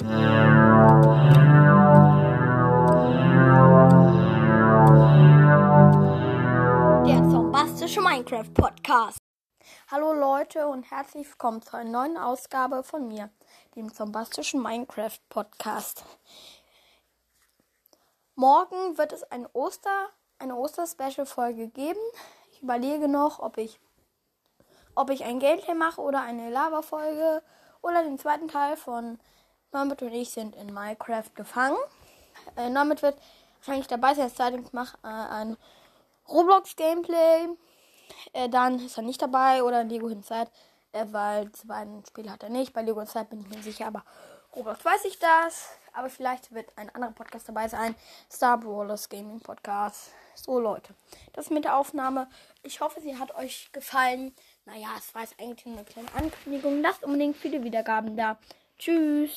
Der zombastische Minecraft Podcast. Hallo Leute und herzlich willkommen zu einer neuen Ausgabe von mir, dem zombastischen Minecraft Podcast. Morgen wird es ein Oster, eine Oster-Special-Folge geben. Ich überlege noch, ob ich, ob ich ein Gameplay mache oder eine Lava-Folge oder den zweiten Teil von Norbert und ich sind in Minecraft gefangen. Äh, Norbert wird wahrscheinlich dabei sein. Zeit ich mache äh, ein Roblox-Gameplay. Äh, dann ist er nicht dabei oder Lego Inside, äh, weil beiden Spiele hat er nicht. Bei Lego Inside bin ich mir sicher, aber Roblox weiß ich das. Aber vielleicht wird ein anderer Podcast dabei sein. Star Brawlers Gaming Podcast. So, Leute. Das mit der Aufnahme. Ich hoffe, sie hat euch gefallen. Naja, es war jetzt eigentlich nur eine kleine Ankündigung. Lasst unbedingt viele Wiedergaben da. Tschüss.